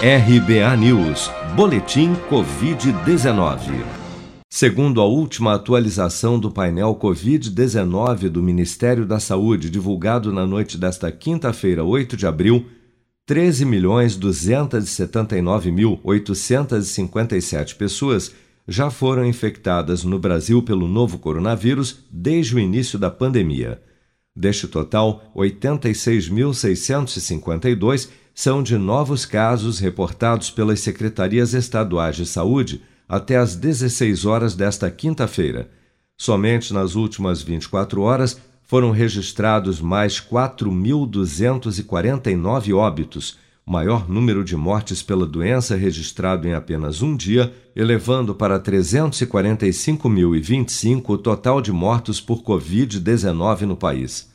RBA News, Boletim Covid-19. Segundo a última atualização do painel Covid-19 do Ministério da Saúde, divulgado na noite desta quinta-feira, 8 de abril, 13.279.857 pessoas já foram infectadas no Brasil pelo novo coronavírus desde o início da pandemia. Deste total, 86.652 são de novos casos reportados pelas secretarias estaduais de saúde até às 16 horas desta quinta-feira. Somente nas últimas 24 horas foram registrados mais 4.249 óbitos, maior número de mortes pela doença registrado em apenas um dia, elevando para 345.025 o total de mortos por Covid-19 no país.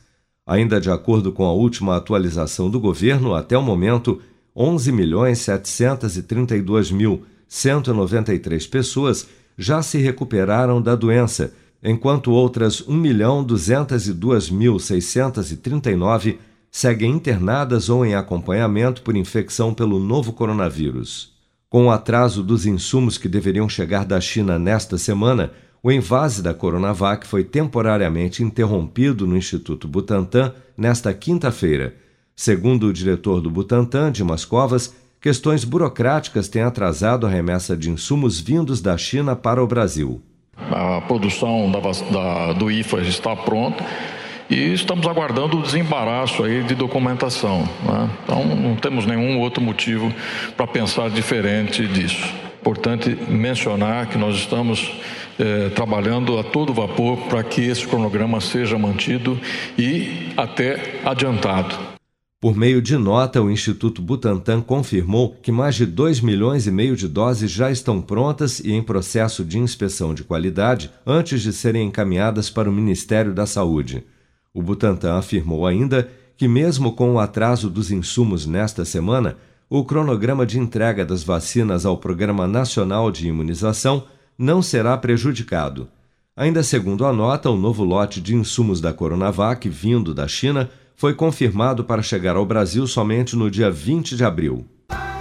Ainda de acordo com a última atualização do governo, até o momento, 11.732.193 pessoas já se recuperaram da doença, enquanto outras 1.202.639 seguem internadas ou em acompanhamento por infecção pelo novo coronavírus. Com o atraso dos insumos que deveriam chegar da China nesta semana, o invase da Coronavac foi temporariamente interrompido no Instituto Butantan nesta quinta-feira. Segundo o diretor do Butantan, Dimas Covas, questões burocráticas têm atrasado a remessa de insumos vindos da China para o Brasil. A produção da, da, do IFA está pronta e estamos aguardando o desembaraço aí de documentação. Né? Então, não temos nenhum outro motivo para pensar diferente disso. Importante mencionar que nós estamos eh, trabalhando a todo vapor para que esse cronograma seja mantido e até adiantado. Por meio de nota, o Instituto Butantan confirmou que mais de 2 milhões e meio de doses já estão prontas e em processo de inspeção de qualidade antes de serem encaminhadas para o Ministério da Saúde. O Butantan afirmou ainda que, mesmo com o atraso dos insumos nesta semana, o cronograma de entrega das vacinas ao Programa Nacional de Imunização não será prejudicado. Ainda segundo a nota, o novo lote de insumos da Coronavac vindo da China foi confirmado para chegar ao Brasil somente no dia 20 de abril.